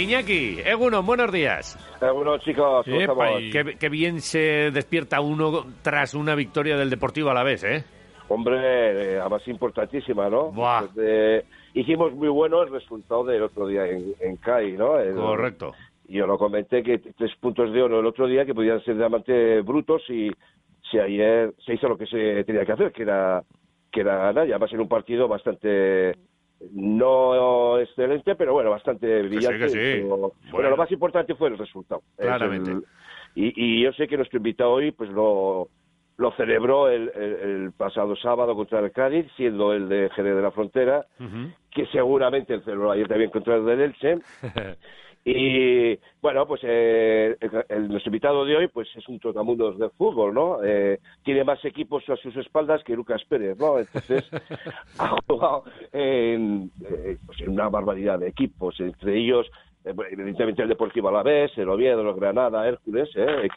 Iñaki, Egunon, buenos días. Bueno, chicos, qué, qué bien se despierta uno tras una victoria del Deportivo a la vez, ¿eh? Hombre, eh, además importantísima, ¿no? Buah. Pues, eh, hicimos muy bueno el resultado del otro día en, en CAI, ¿no? El- Correcto. Yo lo comenté que tres puntos de oro el otro día que podían ser diamantes brutos y si ayer se hizo lo que se tenía que hacer, que era que era ganar, y además en un partido bastante no excelente, pero bueno, bastante brillante. sí. Pero- Bueno. Bueno, lo más importante fue el resultado. Es Claramente. el- y, y yo sé que nuestro invitado hoy pues lo, lo celebró el, el- el pasado sábado contra el Cádiz, siendo el de Jerez de la Frontera, que seguramente el celebró ayer también contra el del Elche. Y bueno, pues eh, el, el- nuestro invitado de hoy pues es un trotamundos del fútbol, ¿no? Eh, tiene más equipos a sus espaldas que Lucas Pérez, ¿no? Entonces ha jugado en, eh, pues, en una barbaridad de equipos, entre ellos eh, evidentemente el Deportivo Alavés, el Oviedo, el Granada, Hércules,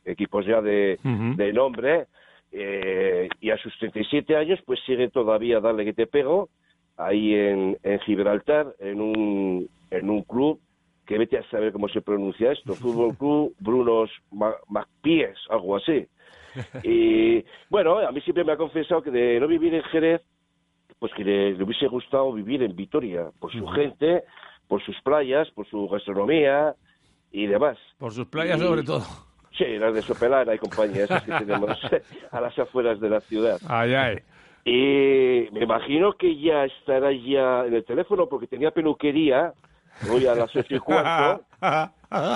equipos ya de, de nombre. Eh, y a sus 37 años pues sigue todavía Dale que te pego ahí en, en Gibraltar, en un, en un club que vete a saber cómo se pronuncia esto, Fútbol Club Brunos Ma- Macpies, algo así. Y bueno, a mí siempre me ha confesado que de no vivir en Jerez, pues que le, le hubiese gustado vivir en Vitoria, por su gente, por sus playas, por su gastronomía y demás. Por sus playas Y- sobre todo. Sí, las de Sopelana y compañía, esas que tenemos a las afueras de la ciudad. Ay, ay. Y me imagino que ya estará ya en el teléfono porque tenía peluquería hoy a las ocho y cuarto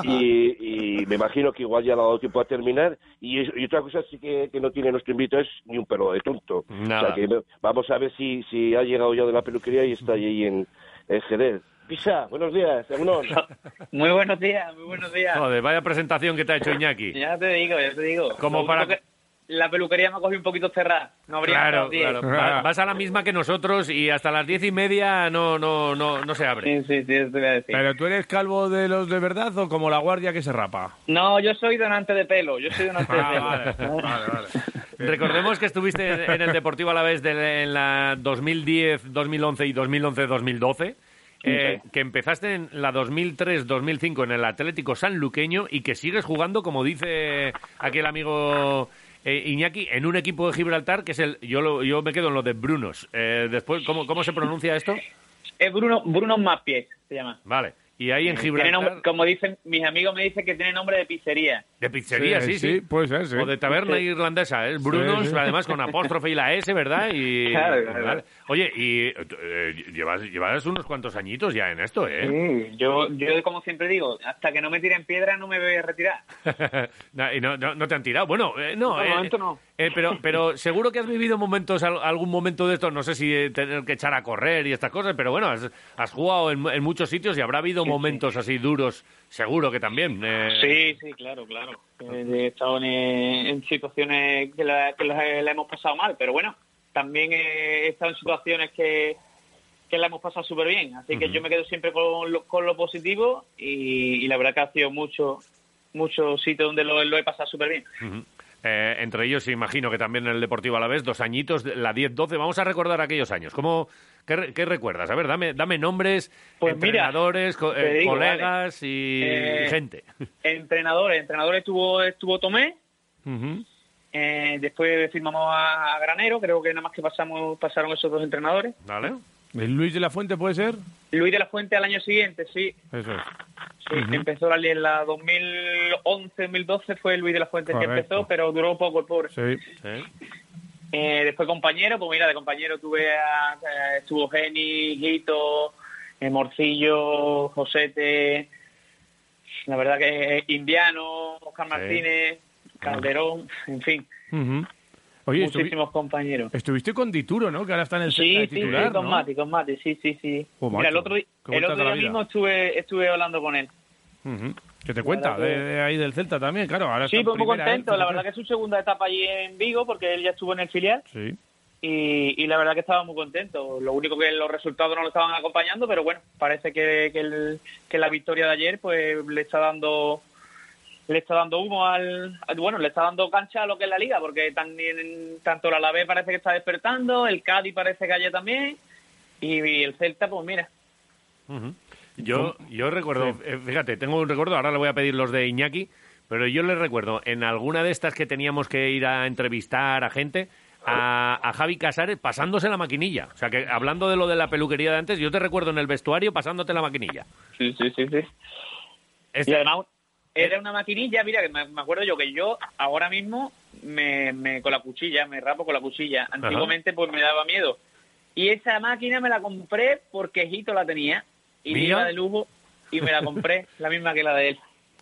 y, y me imagino que igual ya le ha dado tiempo a terminar y, y otra cosa sí que, que no tiene nuestro invitado es ni un pelo de tonto. Nada. O sea que vamos a ver si, si ha llegado ya de la peluquería y está ahí en, en Jerez. Pisa, buenos días, Egunon. Muy buenos días, muy buenos días. Joder, vaya presentación que te ha hecho Iñaki. Ya te digo, ya te digo. Como Lo para- La peluquería me ha cogido un poquito cerrada. No habría Claro, hasta las 10. claro. Va- Vas a la misma que nosotros y hasta las diez y media no, no, no, no se abre. Sí, sí, sí, eso te voy a decir. ¿Pero tú eres calvo de los de verdad o como la guardia que se rapa? No, yo soy donante de pelo. Yo soy donante de Ah, pelo. vale, vale, vale. Recordemos que estuviste en el Deportivo a la vez en la 2010, 2011 y 2011-2012. Eh, que empezaste en la 2003-2005 en el Atlético Sanluqueño y que sigues jugando, como dice aquí el amigo eh, Iñaki, en un equipo de Gibraltar que es el. Yo, lo- yo me quedo en lo de Brunos. Eh, después, ¿cómo, ¿cómo se pronuncia esto? Es Bruno, Bruno Mapies, se llama. Vale. Y ahí en Gibraltar. nombre- como dicen, mis amigos me dicen que tiene nombre de pizzería. De pizzería, sí, sí. puede ser, sí. O de taberna irlandesa, ¿eh? Brunos, Sí, sí. además con apóstrofe y la S, ¿verdad? Y, Claro, claro. Oye, y eh, llevas, llevas unos cuantos añitos ya en esto, ¿eh? Sí, yo, yo, como siempre digo, hasta que no me tiren piedra no me voy a retirar. No, y no, no, no te han tirado. Bueno, eh, no. No, de eh, momento no. Eh, pero, pero seguro que has vivido momentos, al- algún momento de esto, no sé si eh, tener que echar a correr y estas cosas, pero bueno, has, has jugado en, en muchos sitios y habrá habido momentos así duros, seguro que también. eh, Sí, sí, claro, claro. Eh, He estado en, en situaciones que, la, que la, la hemos pasado mal, pero bueno, también he estado en situaciones que, que la hemos pasado súper bien. Así que yo me quedo siempre con lo, con lo positivo y, y la verdad que ha sido mucho, muchos sitios donde lo, lo he pasado súper bien. Eh, entre ellos, imagino que también en el Deportivo a la vez, dos añitos, la 10-12. Vamos a recordar aquellos años. ¿Cómo, qué, re- qué recuerdas? A ver, dame, dame nombres, Pues mira, entrenadores, co- eh, digo, colegas y, Eh, y gente. Entrenadores, entrenadores estuvo, estuvo Tomé, eh, después firmamos a, a Granero, creo que nada más que pasamos pasaron esos dos entrenadores. ¿Vale? ¿El Luis de la Fuente puede ser? Luis de la Fuente al año siguiente, sí, Eso es. Sí, empezó la, en la 2011-2012 fue Luis de la Fuente que empezó, pero duró poco el pobre. Sí. Sí. Eh, después compañero, pues mira, de compañero tuve a, eh, estuvo Geni, Gito, eh, Morcillo, Josete, la verdad que eh, Indiano, Oscar. Martínez, Calderón, en fin. Oye, muchísimos compañeros. estuviste con Dituro, ¿no? Que ahora está en el Sí, de sí, titular, sí, con ¿no? Mati, con Mati, sí, sí, sí. Oh, Mira, el otro, el otro día mismo estuve, estuve hablando con él. Ujú. ¿Qué te cuenta? De, ahí del Celta también, claro. Ahora Sí, pues muy primera, contento. ¿eh? La verdad que es su segunda etapa allí en Vigo, porque él ya estuvo en el filial. Sí. Y, y la verdad que estaba muy contento. Lo único que los resultados no lo estaban acompañando, pero bueno, parece que, que, el- que la victoria de ayer pues le está dando le está dando humo al, bueno le está dando cancha a lo que es la liga porque también tanto el Alavés parece que está despertando el Cádiz parece que ayer también y, y el Celta pues mira. Yo, yo recuerdo, eh, fíjate, tengo un recuerdo, ahora le voy a pedir los de Iñaki, pero yo le recuerdo en alguna de estas que teníamos que ir a entrevistar a gente, a, a Javi Casares pasándose la maquinilla. O sea, que hablando de lo de la peluquería de antes, yo te recuerdo en el vestuario pasándote la maquinilla. sí sí sí sí Este- Y además era una maquinilla, mira, que me, me acuerdo yo que yo ahora mismo me, me con la cuchilla, me rapo con la cuchilla. Antiguamente pues me daba miedo. Y esa máquina me la compré porque Jito la tenía y ¿Mía? iba de lujo y me la compré, la misma que la de él.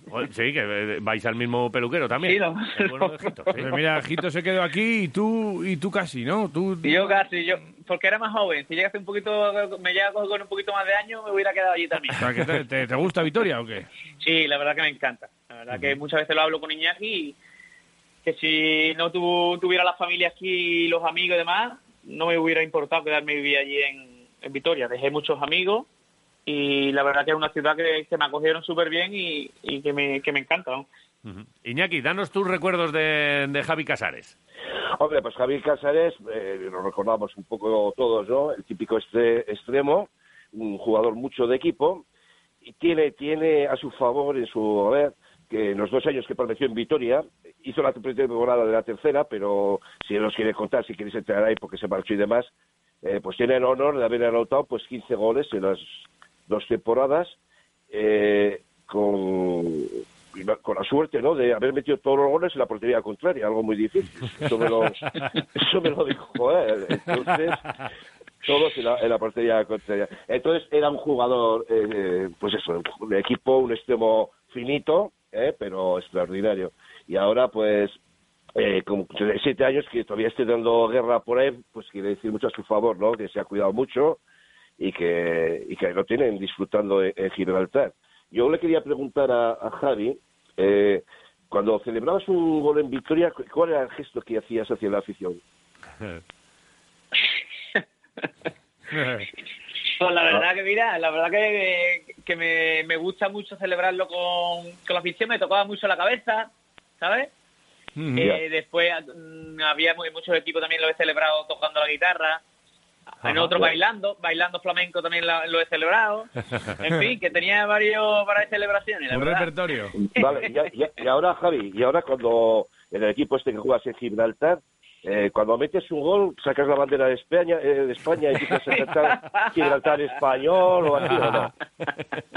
Joder, Sí, que eh, vais al mismo peluquero también. Sí, lo- El bueno de Jito, sí. Pues mira, Jito se quedó aquí y tú, y tú casi, ¿no? Tú, yo casi, yo, porque era más joven. Si llegase un poquito, me llega con un poquito más de años, me hubiera quedado allí también. O sea, que te, te- te gusta Vitoria o qué? Sí, la verdad que me encanta. La verdad que muchas veces lo hablo con Iñaki y que si no tu- tuviera la familia aquí y los amigos y demás, no me hubiera importado quedarme y vivir allí en, en Vitoria. Dejé muchos amigos y la verdad que es una ciudad que, que me acogieron súper bien y, y que, me, que me encanta. ¿no? Iñaki, danos tus recuerdos de, de Javi Casares. Hombre, pues Javier Casares, eh, lo recordamos un poco todos, ¿no? El típico este, extremo, un jugador mucho de equipo, y tiene, tiene a su favor en su haber que en los dos años que permaneció en Vitoria, hizo la temporada de la tercera, pero si él nos quiere contar, si queréis entrar ahí porque se marchó y demás, eh, pues tiene el honor de haber anotado pues 15 goles en las dos temporadas, eh, con, con la suerte ¿no? de haber metido todos los goles en la portería contraria, algo muy difícil. Eso me lo, eso me lo dijo él. Entonces, todos en la, en la portería contraria. Entonces, era un jugador, eh, pues eso, de equipo, un extremo finito, eh, pero extraordinario. Y ahora, pues, eh, con siete años que todavía esté dando guerra por él, pues quiere decir mucho a su favor, ¿no? Que se ha cuidado mucho y que, y que lo tienen disfrutando en, en Gibraltar. Yo le quería preguntar a, a Javi, eh, cuando celebrabas un gol en victoria, cu- ¿cuál era el gesto que hacías hacia la afición? Pues la verdad que, mira, la verdad que, que me, me gusta mucho celebrarlo con, con la afición, me tocaba mucho la cabeza, ¿sabes? Mm, Eh, después mm, había mu- muchos equipos también lo he celebrado tocando la guitarra. En otros bailando, bailando flamenco también la- lo he celebrado. En fin, que tenía varios varias celebraciones, la Un verdad. repertorio. Vale, y, y y ahora, Javi, y ahora cuando en el equipo este que juegas en Gibraltar, eh, cuando metes un gol, sacas la bandera de España, eh, de España y empiezas a cantar Gibraltar español o así, ¿o no?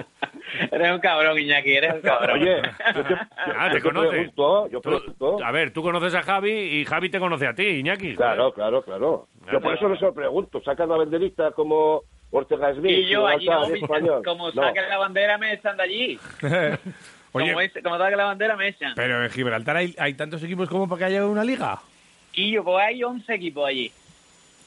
Eres un cabrón, Iñaki, eres un cabrón. Oye, yo te, Ah, yo te conoce. pregunto, yo Tú- pregunto. a ver, tú conoces a Javi y Javi te conoce a ti, Iñaki. Claro, claro, claro. Yo por eso no se lo pregunto. Sacas la banderita como Ortega Smith, y yo allí, como, español. como No. saquen la bandera, me echan de allí. Oye, Como, es- como saquen la bandera, me echan. pero en Gibraltar hay, hay tantos equipos como para que haya una liga. Y yo, pues hay 11 equipos allí.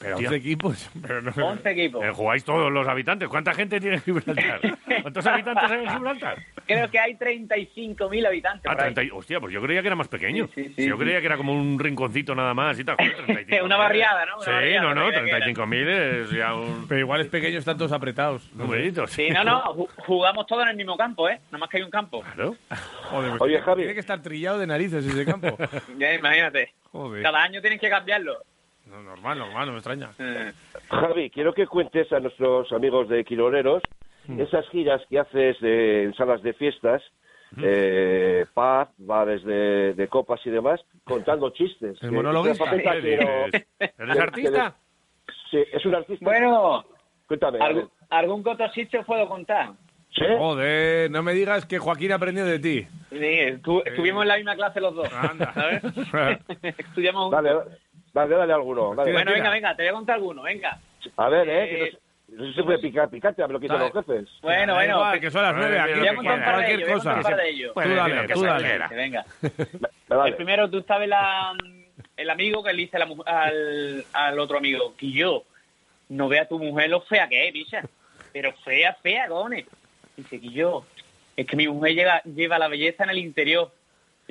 Pero Tío. 11 equipos. Pero no, 11 equipos. Eh, jugáis todos los habitantes. ¿Cuánta gente tiene Gibraltar? ¿Cuántos habitantes hay en Gibraltar? Creo que hay 35.000 habitantes. Ah, por ahí. 30 y- Hostia, pues yo creía que era más pequeño. Sí, sí, sí, yo creía sí. que era como un rinconcito nada más y tal. Joder, 35.000. Una barriada, ¿no? Una sí, barriada, no, no, creía que era. 35.000 es ya un Pero igual es pequeño, están todos apretados. numerito. Sí, no, no, ju- jugamos todos en el mismo campo, ¿eh? Nada más que hay un campo. Claro. Joder, Oye, Javi. Tiene que estar trillado de narices ese campo. Ya, imagínate. Joder. Cada año tienes que cambiarlo. No, normal, normal, no me extraña. Eh, Javi, quiero que cuentes a nuestros amigos de Quiroleros esas giras que haces de- en salas de fiestas, eh, pub, bares de, de copas y demás, contando chistes. El Que- monologuista. ¿Eres que- artista? Sí, es un artista. Bueno, Cuéntame. algún, otro sitio puedo contar. ¿Sí? Joder, no me digas que Joaquín aprendió de ti. Sí, estu- estuvimos en la misma clase los dos. Anda. ¿sabes? Estudiamos. Dale, dale, dale alguno. dale. Tira, Bueno, venga, venga, te voy a contar alguno, venga. A ver, ¿eh? que Eh, no, se- no se puede picar picante, a ver lo que dicen los jefes. Bueno, bueno, igual, que- que son las nueve, aquí Voy a que contar un par de cualquier voy a cosa. Puede Tú dale, que tú dale. Venga. Vale. El primero, tú sabes la, el amigo que le dice a la mu- al, al otro amigo, que yo, no vea a tu mujer lo fea que es, bicha. Pero fea, fea, cojones. Dice que yo, es que mi mujer lleva, lleva la belleza en el interior.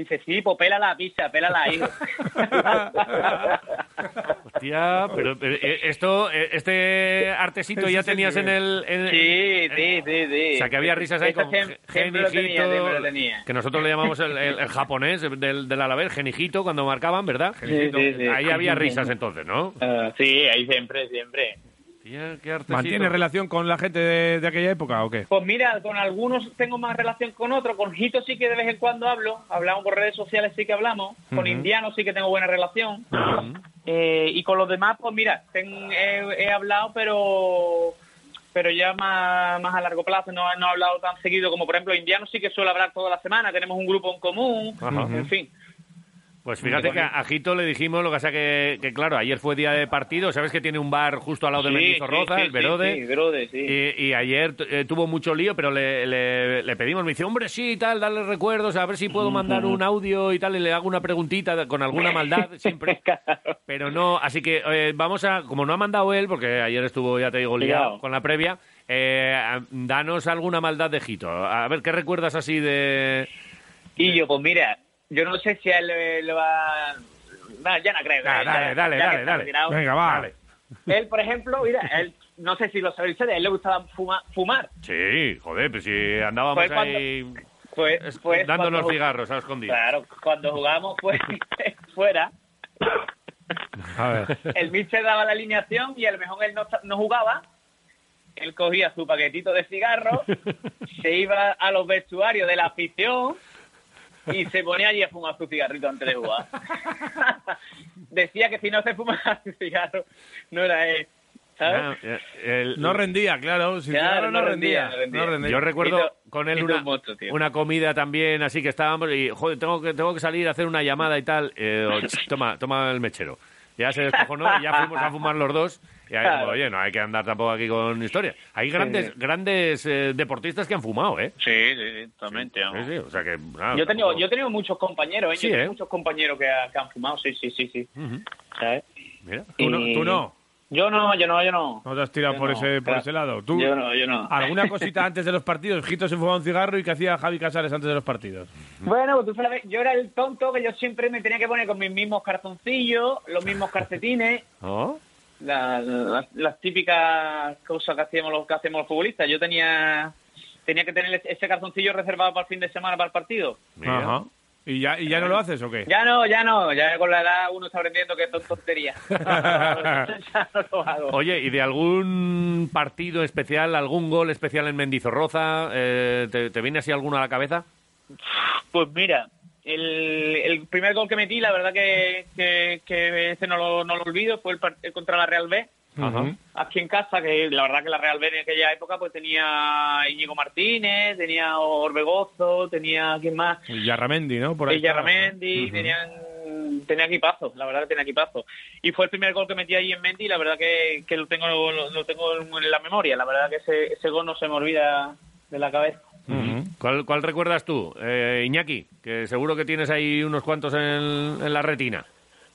Dice, sí, pues pélala, bicha, pélala, hijo. Hostia, pero pero, eh, esto, eh, este artesito Ese ya tenías en el... en- Sí, sí, sí, sí. O sea, que había risas ahí Eso con Genijito, siempre lo tenía. que nosotros le llamamos el, el- el japonés del, del Alavés, Genijito, cuando marcaban, ¿verdad? Sí, sí, sí. Ahí había risas entonces, ¿no? Ah, sí, ahí siempre, siempre. ¿Mantiene relación con la gente de, de aquella época o qué? Pues mira, con algunos tengo más relación con otros. Con Hito sí que de vez en cuando hablo. Hablamos por redes sociales, sí que hablamos. Con Indiano sí que tengo buena relación. Eh, y con los demás, pues mira, ten- he, he hablado, pero pero ya más, más a largo plazo. No, no he hablado tan seguido como, por ejemplo, Indiano sí que suele hablar toda la semana. Tenemos un grupo en común. En fin. Pues fíjate que a Jito le dijimos, lo que pasa que, que claro, ayer fue día de partido, sabes que tiene un bar justo al lado de Mendizorroza, sí, sí, el Verode, sí, Verode, sí. y, y ayer eh, tuvo mucho lío, pero le, le- le pedimos, me dice, hombre, sí, tal, darle recuerdos, a ver si puedo mandar un audio y tal, y le hago una preguntita con alguna maldad siempre, pero no, así que eh, vamos a, como no ha mandado él, porque ayer estuvo, ya te digo, liado con la previa, eh, danos alguna maldad de Jito, a ver, ¿qué recuerdas así de...? Y yo, pues mira, yo no sé si a él le, le va... No, ya no creo. Ah, eh, dale, ya- dale, ya dale, dale. retirado. Venga, va. Vale. Él, por ejemplo, mira, él, no sé si lo sabéis ustedes, a él le gustaba fuma- fumar. Sí, joder, pues si andábamos Pues cuando- ahí Pues, es- pues dándonos cuando- cigarros a escondidas. Claro, cuando jugábamos pues, fuera, A ver. el Mitchell daba la alineación y a lo mejor él no, no jugaba. Él cogía su paquetito de cigarros, se iba a los vestuarios de la afición y se ponía allí a fumar su cigarrito antes de jugar. Decía que si no se fumaba su cigarro, no era él. ¿Sabes? Ah, el- No rendía, claro. Sin Claro, cigarro no, no rendía. rendía, no rendía. no rendía. Yo recuerdo Hizo- con él una, un monstruo, tío. una comida también, así que estábamos y, joder, tengo que, tengo que salir a hacer una llamada y tal. Eh, o, "Ch, toma, toma el mechero. Ya se descojonó y ya fuimos a fumar los dos. Y ahí, Claro. oye, no hay que andar tampoco aquí con historias. Hay grandes grandes eh, deportistas que han fumado, ¿eh? Sí, sí, totalmente. O sea que... nada, Yo he tenido, tampoco- yo he tenido muchos compañeros, ¿eh? Yo tengo ¿eh? muchos compañeros que, ha- que han fumado, sí, sí, sí, sí. ¿Sabes? Mira. ¿Tú, no, tú no. Yo no, yo no, yo no. No te has tirado Yo por, no, ese, por claro. ese lado. ¿Tú? Yo no, yo no. ¿Alguna cosita antes de los partidos? Jito se fumaba un cigarro y que hacía Javi Casares antes de los partidos. Bueno, tú sabes, yo era el tonto que yo siempre me tenía que poner con mis mismos calzoncillos, los mismos calcetines, ¿Oh? La- la- las típicas cosas que hacíamos los que hacemos los futbolistas. Yo tenía tenía que tener ese calzoncillo reservado para el fin de semana para el partido. Mira. Ajá. ¿Y ya, ¿Y ya no lo haces o qué? Ya no, ya no, ya con la edad uno está aprendiendo que es tontería. ya no lo hago. Oye, ¿y de algún partido especial, algún gol especial en Mendizorroza? Eh, ¿te, ¿Te viene así alguno a la cabeza? Pues mira, el, el primer gol que metí, la verdad que, que, que ese no lo, no lo olvido, fue el, el contra la Real B, Ajá. aquí en casa, que la verdad que la Real B en aquella época pues tenía Íñigo Martínez, tenía Orbegozo, tenía, ¿quién más? Y Yarramendi, ¿no? Por ahí Ella estaba, ¿no? Ramendi, tenían tenía equipazo, la verdad que tenía equipazo. Y fue el primer gol que metí ahí en Mendy y la verdad que, que lo tengo lo, lo tengo en la memoria, la verdad que ese, ese gol no se me olvida de la cabeza. ¿Cuál, cuál recuerdas tú, eh, Iñaki? Que seguro que tienes ahí unos cuantos en, en la retina.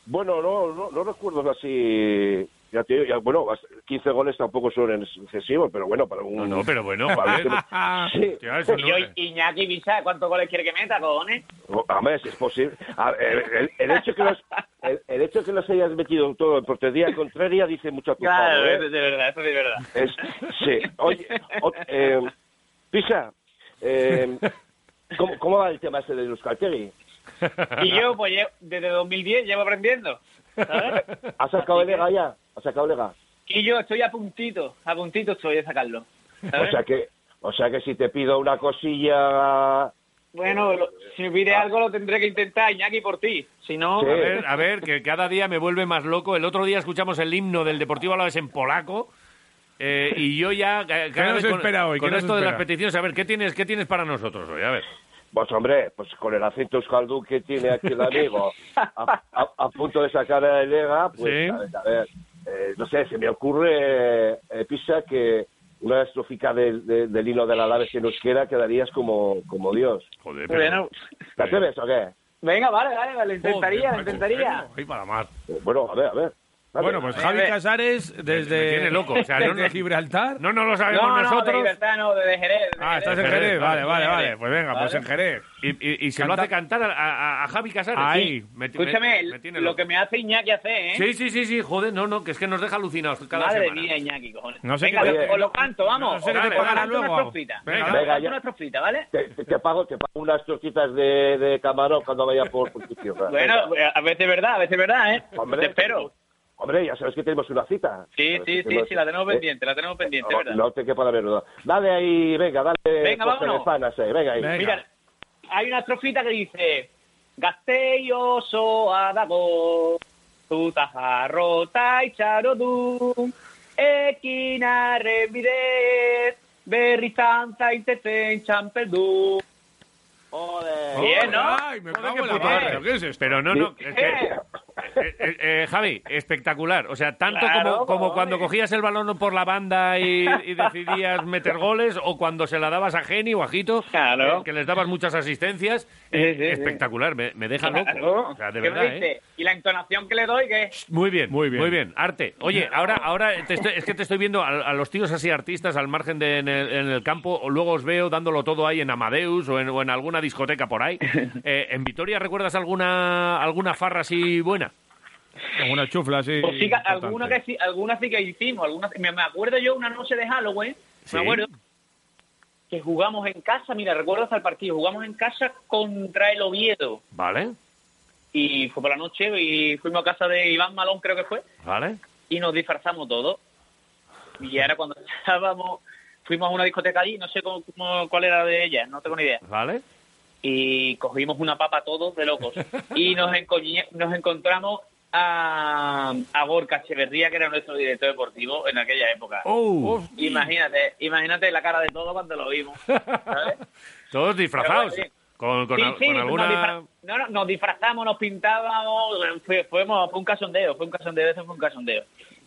Bueno, no, no, no recuerdo así. Ya te digo, ya, bueno, 15 goles tampoco son excesivos, pero bueno, para un. No, no, pero bueno, para Sí, yo, Iñaki Visa, ¿cuántos goles quiere que meta, cojones? Hombre, si es posible. A ver, el, el hecho que los, el, el hecho que los hayas metido todo en portería contraria dice mucho a tu Claro, favor, ¿eh? es de verdad, eso es de verdad. Es, sí. Oye, o- eh, Pisa, eh, ¿cómo, ¿cómo va el tema ese de los Caltegui? Y yo, pues desde 2010 llevo aprendiendo, ¿sabes? ¿Has sacado el Lega ya? ¿Has sacado Lega? Y yo estoy a puntito, a puntito estoy de sacarlo. O sea que, o sea que si te pido una cosilla... Bueno, lo- si me pide algo lo tendré que intentar, Iñaki, por ti. Si no, Sí. A ver, a ver, que cada día me vuelve más loco. El otro día escuchamos el himno del Deportivo Alavés en polaco. Eh, y yo ya ca- cada nos vez con, espera hoy? con ¿Qué nos esto de las peticiones, a ver, ¿qué tienes, qué tienes para nosotros hoy? A ver. Pues hombre, pues con el acento euskaldun que tiene aquí el amigo, a, a- a punto de sacar el Lega, pues Sí. a ver, a ver, eh, no sé, se me ocurre, eh, eh, Pisa, que una estrofica del, de- del hilo de la Alavés en euskera quedarías como, como Dios. Joder, pero... bueno, ¿Te atreves o qué? Venga, vale, vale, vale, lo intentaría, Joder, intentaría. Ahí para más. Bueno, a ver, a ver. Bueno, pues A Javi. Casares desde, Me tiene loco, o sea, no- desde no- Gibraltar. No nos lo sabemos No, no, de nosotros. libertad no, de Jerez. de Ah, estás en Jerez. Vale, vale, vale. Pues venga, pues Vale. en Jerez. Y, y- y se lo hace cantar a, a- a Javi Casares. Ahí. Sí, me- me- Escúchame, me tiene lo que me hace Iñaki hacer, ¿eh? Sí, sí, sí, sí, joder, no, no, que es que nos deja alucinados cada Madre semana. mía, Iñaki, cojones. No sé Venga, qué lo- os lo canto, vamos. no sé qué te canto luego. una estrofita. Venga. Venga, ya. una estrofita, ¿vale? Te, te- te pago, te pago unas tortitas de, de camarón cuando vaya por. Bueno, a veces verdad, a veces verdad, ¿eh? Hombre, Te espero. Hombre, ya sabes que tenemos una cita. Sí, sí, sí, tenemos- sí, la tenemos Eh, pendiente, la tenemos pendiente, no, ¿verdad? no te quepa la verdad. Dale ahí, venga, dale. Venga, vámonos. eh, venga ahí. Venga. Mira, hay una estrofita que dice Gaztei oso adago Tuta jarrota itxarodu Ekin arren bidez Berri zantza inteten txampeldu Joder. Bien, ¿no? Ay, me cago en la. ¿Pero ¿Qué es esto? Pero no, no, es que- Eh. Eh, Javi, espectacular. O sea, tanto Claro, como, cuando cogías el balón por la banda y, y decidías meter goles, o cuando se la dabas a Geni o a Jito, Claro. eh, que les dabas muchas asistencias. Sí, eh, sí, sí. espectacular, me, me deja loco. Claro. O sea, de ¿Qué verdad, me ¿eh? dice? Y la entonación que le doy, que Muy bien, Muy bien. muy bien. Arte. Oye, ahora, ahora te estoy- es que te estoy viendo a, a los tíos así artistas al margen de en el, en el campo, o luego os veo dándolo todo ahí en Amadeus o en, o en alguna discoteca por ahí. Eh, ¿En Vitoria recuerdas alguna alguna farra así buena? Como una chufla así. Pues sí, alguna, que sí, alguna sí que hicimos. Alguna, me, me acuerdo yo una noche de Halloween, Sí. me acuerdo, que jugamos en casa, mira, recuerdo hasta el partido, jugamos en casa contra el Oviedo. ¿Vale? Y fue por la noche y fuimos a casa de Iván Malón, creo que fue, ¿Vale? y nos disfrazamos todos. Y ahora cuando estábamos, fuimos a una discoteca allí, no sé cómo, cómo- cuál era de ella, no tengo ni idea. ¿Vale? y cogimos una papa todos de locos. Y nos encontramos a, a Gorka Echeverría, que era nuestro director deportivo en aquella época. ¡Oh! Imagínate, imagínate la cara de todo cuando lo vimos. ¿sabes? Todos disfrazados. Pero Con, con, sí, con nos, alguna... disfra- no, no, nos disfrazamos, nos pintábamos, fue, fuimos- fue un casondeo, fue un casondeo, ese fue un casondeo,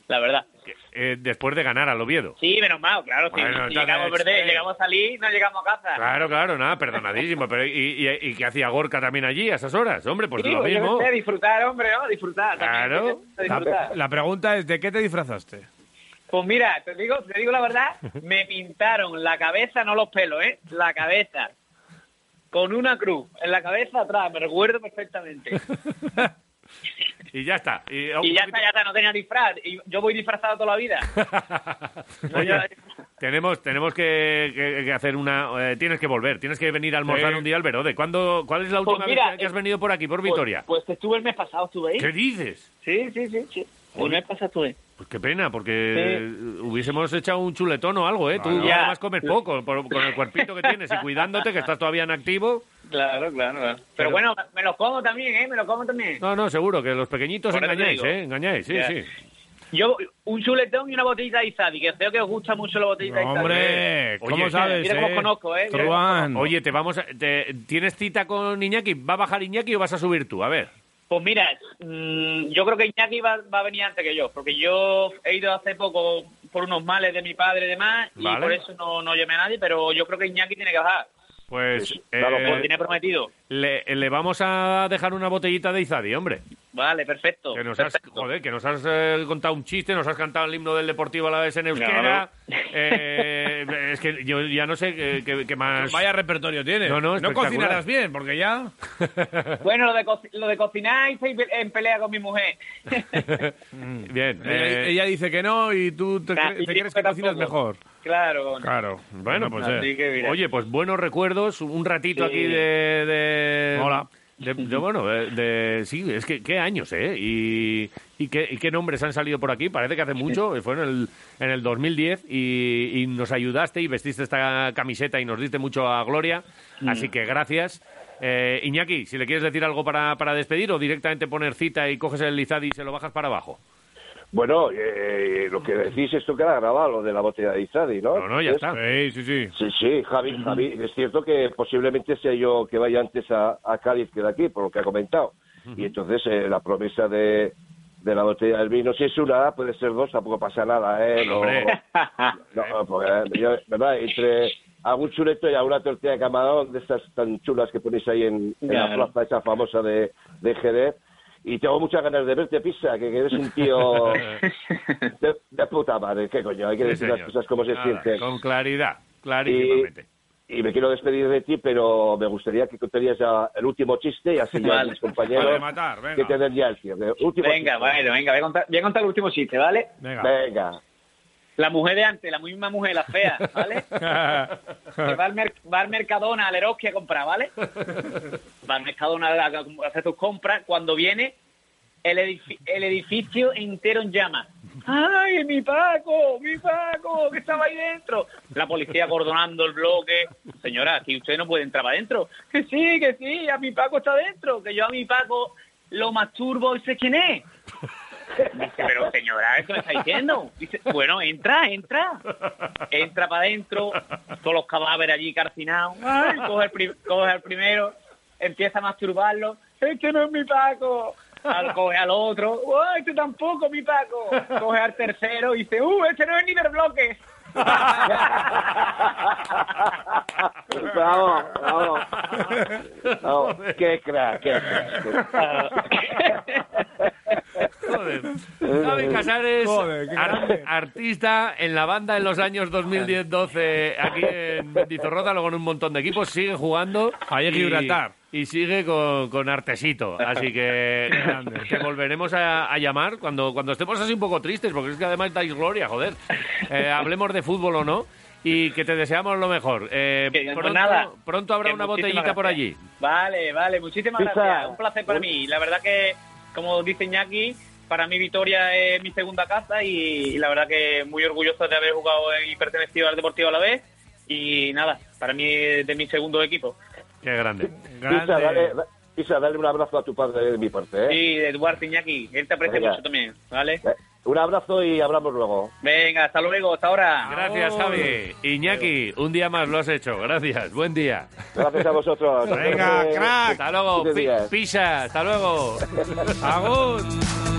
la verdad. eh, después de ganar al Oviedo. Sí, menos mal, claro, sí, si llegamos a perder, eh. llegamos a salir, no llegamos a casa. Claro, claro, nada, perdonadísimo. Pero ¿y, y, y qué hacía Gorka también allí a esas horas? Hombre, pues Sí, lo pues mismo. sé, disfrutar, hombre, ¿no? Disfrutar. Claro. disfrutar. La, la pregunta es, ¿de qué te disfrazaste? Pues mira, te digo, te digo la verdad, me pintaron la cabeza, no los pelos, ¿eh? La cabeza. Con una cruz en la cabeza atrás, me recuerdo perfectamente. Y ya está. Y, Y ya está, ya está, no tenía disfraz. Y yo voy disfrazado toda la vida. No, Oye, ya- tenemos, tenemos que, que- que hacer una... eh, tienes que volver, tienes que venir a almorzar Sí. un día al Verode. ¿Cuándo, ¿Cuál es la Pues última mira, vez que, has eh, venido por aquí, por Pues- Vitoria? Pues, estuve el mes pasado, estuve ahí. ¿Qué dices? Sí, sí, sí, sí. El mes pasado estuve. Pues qué pena, porque hubiésemos echado un chuletón o algo, ¿eh? Tú. Ya. además comes poco, por- con el cuerpito que tienes y cuidándote, que estás todavía en activo. Claro, claro, claro. Pero, Pero- bueno, me los como también, ¿eh? Me los como también. No, no, seguro, que los pequeñitos Por engañáis. ¿eh? Engañáis, sí, Ya. sí. Yo, un chuletón y una botellita de Izadi, que creo que os gusta mucho la botellita de Izadi. Hombre, Oye, ¿cómo sabes? mira cómo eh? conozco, eh, Truán. Oye, te vamos a- te- ¿tienes cita con Iñaki? ¿Va a bajar Iñaki o vas a subir tú? A ver. Pues mira, mm, yo creo que Iñaki va, va a venir antes que yo, porque yo he ido hace poco por unos males de mi padre y demás, y por eso no, no llamé a nadie, pero yo creo que Iñaki tiene que bajar, Pues eh, claro, lo tiene prometido. Le, le vamos a dejar una botellita de Izadi, hombre. Vale, perfecto. Que nos has, joder, que nos has eh, contado un chiste, nos has cantado el himno del Deportivo a la vez en euskera. Eh, es que yo ya no sé qué, qué- qué más... Vaya repertorio tienes. No, cocinarás bien, porque ya... Bueno, lo de, co- lo de cocinar en pelea con mi mujer. Bien. Ella, eh, ella dice que no y tú te, Nah, cre- y te quieres que que cocinas tampoco. mejor. claro. Claro. Bueno, pues eh, que oye, pues buenos recuerdos, un ratito Sí. aquí de, de- Hola. de- de- bueno, de, de- sí, es que qué años, ¿eh? Y, y, qué, y qué nombres han salido por aquí. Parece que hace mucho, fue en el, en el 2010 y, y nos ayudaste y vestiste esta camiseta y nos diste mucho a Gloria. Mm. Así que gracias. Eh, Iñaki, si le quieres decir algo para, para despedir o directamente poner cita y coges el Lizadi y se lo bajas para abajo. Bueno, eh, lo que decís, esto queda grabado, lo de la botella de Izadi, ¿no? No, no, ya Es- está. Sí, sí, sí. Sí, sí, Javi, Javi, es cierto que posiblemente sea yo que vaya antes a, a Cádiz que de aquí, por lo que ha comentado. Y entonces eh, la promesa de, de la botella del vino, si es una, puede ser dos, tampoco pasa nada, ¿eh? No, Hombre. no, pues, eh, yo, ¿verdad? Entre, algún chuleto y alguna tortilla de camarón de estas tan chulas que ponéis ahí en, en la plaza esa famosa de, de Jerez. Y tengo muchas ganas de verte, Pisa, que, que eres un tío de, de puta madre. ¿Qué coño? Hay que Sí, decir las cosas como se Nada, sienten. Con claridad, clarísimamente. Y me quiero despedir de ti, pero me gustaría que contarías el último chiste y así ya mis compañeros venga. que te den ya el cierre. Último Venga, chiste. bueno, venga, voy a, contar, voy a contar el último chiste, ¿vale? Venga. Venga. La mujer de antes, la misma mujer, la fea, ¿vale? Que va al, va al Mercadona, al Eroski a comprar, ¿vale? Va al Mercadona a, hacer tus compras. Cuando viene, el edificio entero en llamas. ¡Ay, mi Paco! ¡Mi Paco! Que estaba ahí dentro. La policía acordonando el bloque. Señora, aquí usted no puede entrar para adentro. Que sí, que sí, a mi Paco está dentro. Que yo a mi Paco lo masturbo y sé quién es. Dice, pero señora, ¿qué me está diciendo? Dice, bueno, entra, entra. Entra para adentro, todos los cadáveres allí carcinados. Ay, coge, el pri- coge al primero, empieza a masturbarlo. Este no es mi Paco. Al, coge al otro. "Oh, este tampoco, mi Paco. Coge al tercero y dice, uh, este no es ni del bloque. Qué crack, qué crack. Joder. Javi Casares, Joder, ar- artista en la banda en los años 2010-12 aquí en Mendizorroza, luego en un montón de equipos, sigue jugando. Ahí en y- Gibraltar. Y sigue con, con artesito. Así que, que volveremos a, a llamar cuando, cuando estemos así un poco tristes, porque es que además dais gloria, joder. Eh, hablemos de fútbol o no. Y que te deseamos lo mejor. Eh, Que, pues pronto, nada. pronto habrá Que una botellita por allí. Vale, vale, muchísimas Pizza. gracias. Un placer para mí. La verdad que, como dice Iñaki, para mí Vitoria es mi segunda casa y, y la verdad que muy orgulloso de haber jugado y pertenecido al Deportivo a la vez. Y nada, para mí es de mi segundo equipo. Qué grande. Pisa, dale, da- Pisa, dale un abrazo a tu padre de mi parte. ¿eh? Y de Duarte Iñaki, él te aprecia Venga. mucho también, ¿vale? Eh, Un abrazo y hablamos luego. Venga, hasta luego, hasta ahora. Gracias, Javi. Iñaki, un día más lo has hecho. Gracias. Buen día. Gracias a vosotros. Venga, crack. Hasta luego. Pisa. Hasta luego. Agur.